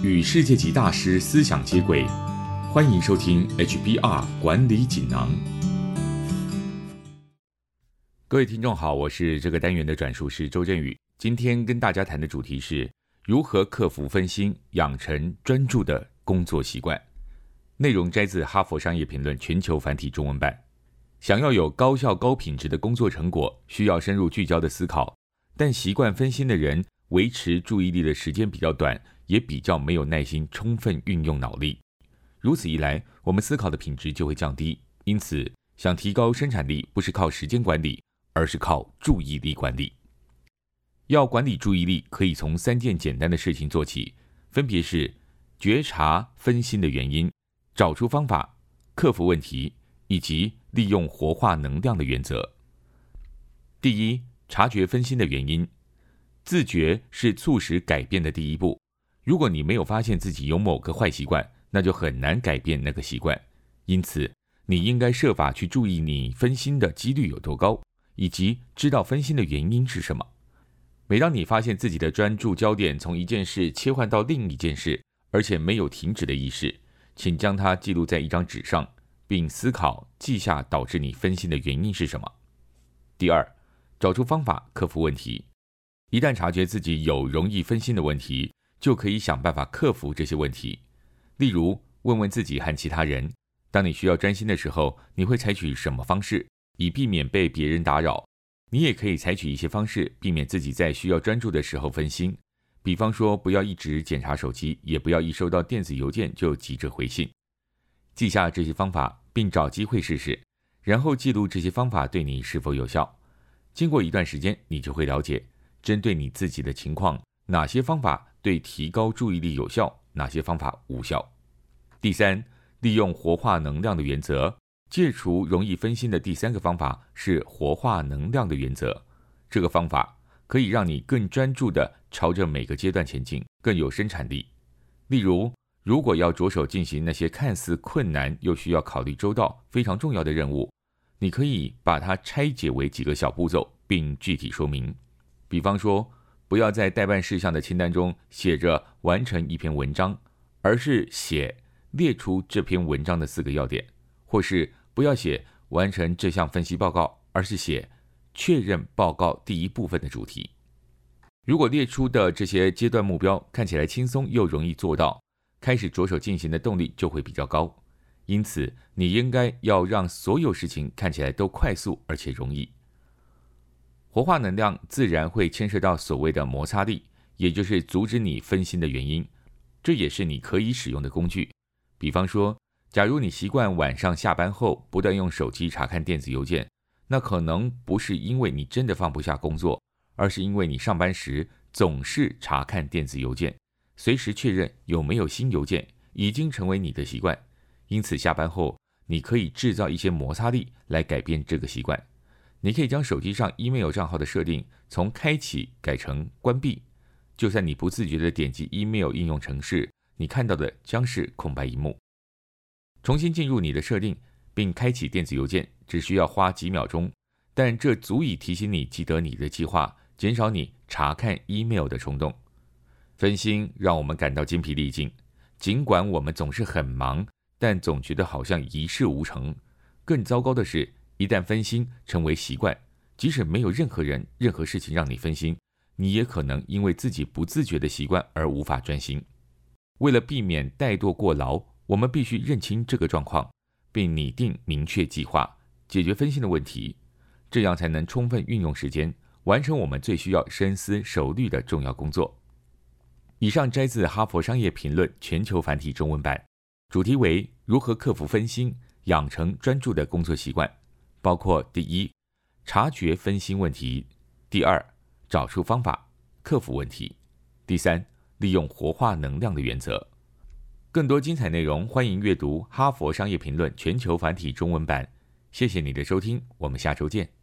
与世界级大师思想接轨，欢迎收听 HBR 管理锦囊。各位听众好，我是这个单元的转述师周振宇。今天跟大家谈的主题是如何克服分心，养成专注的工作习惯。内容摘自《哈佛商业评论》全球繁体中文版。想要有高效、高品质的工作成果，需要深入聚焦的思考。但习惯分心的人，维持注意力的时间比较短，也比较没有耐心充分运用脑力。如此一来，我们思考的品质就会降低。因此，想提高生产力，不是靠时间管理，而是靠注意力管理。要管理注意力，可以从三件简单的事情做起，分别是觉察分心的原因、找出方法、克服问题，以及利用活化能量的原则。第一。察觉分心的原因，自觉是促使改变的第一步。如果你没有发现自己有某个坏习惯，那就很难改变那个习惯。因此，你应该设法去注意你分心的几率有多高，以及知道分心的原因是什么。每当你发现自己的专注焦点从一件事切换到另一件事，而且没有停止的意识，请将它记录在一张纸上，并思考记下导致你分心的原因是什么。第二。找出方法克服问题。一旦察觉自己有容易分心的问题，就可以想办法克服这些问题。例如，问问自己和其他人：当你需要专心的时候，你会采取什么方式，以避免被别人打扰？你也可以采取一些方式，避免自己在需要专注的时候分心。比方说，不要一直检查手机，也不要一收到电子邮件就急着回信。记下这些方法，并找机会试试，然后记录这些方法对你是否有效。经过一段时间，你就会了解，针对你自己的情况，哪些方法对提高注意力有效，哪些方法无效。第三，利用活化能量的原则，戒除容易分心的第三个方法是活化能量的原则。这个方法可以让你更专注地朝着每个阶段前进，更有生产力。例如，如果要着手进行那些看似困难又需要考虑周到、非常重要的任务。你可以把它拆解为几个小步骤，并具体说明。比方说，不要在待办事项的清单中写着完成一篇文章，而是写列出这篇文章的四个要点；或是不要写完成这项分析报告，而是写确认报告第一部分的主题。如果列出的这些阶段目标看起来轻松又容易做到，开始着手进行的动力就会比较高。因此，你应该要让所有事情看起来都快速而且容易。活化能量自然会牵涉到所谓的摩擦力，也就是阻止你分心的原因。这也是你可以使用的工具。比方说，假如你习惯晚上下班后不断用手机查看电子邮件，那可能不是因为你真的放不下工作，而是因为你上班时总是查看电子邮件，随时确认有没有新邮件，已经成为你的习惯。因此，下班后你可以制造一些摩擦力来改变这个习惯。你可以将手机上 email 账号的设定从开启改成关闭。就算你不自觉地点击 email 应用程式，你看到的将是空白一幕。重新进入你的设定并开启电子邮件，只需要花几秒钟，但这足以提醒你记得你的计划，减少你查看 email 的冲动。分心让我们感到精疲力尽，尽管我们总是很忙。但总觉得好像一事无成。更糟糕的是，一旦分心成为习惯，即使没有任何人、任何事情让你分心，你也可能因为自己不自觉的习惯而无法专心。为了避免怠惰过劳，我们必须认清这个状况，并拟定明确计划，解决分心的问题，这样才能充分运用时间，完成我们最需要深思熟虑的重要工作。以上摘自《哈佛商业评论》全球繁体中文版。主题为如何克服分心，养成专注的工作习惯，包括第一，察觉分心问题；第二，找出方法克服问题；第三，利用活化能量的原则。更多精彩内容，欢迎阅读《哈佛商业评论》全球繁体中文版。谢谢你的收听，我们下周见。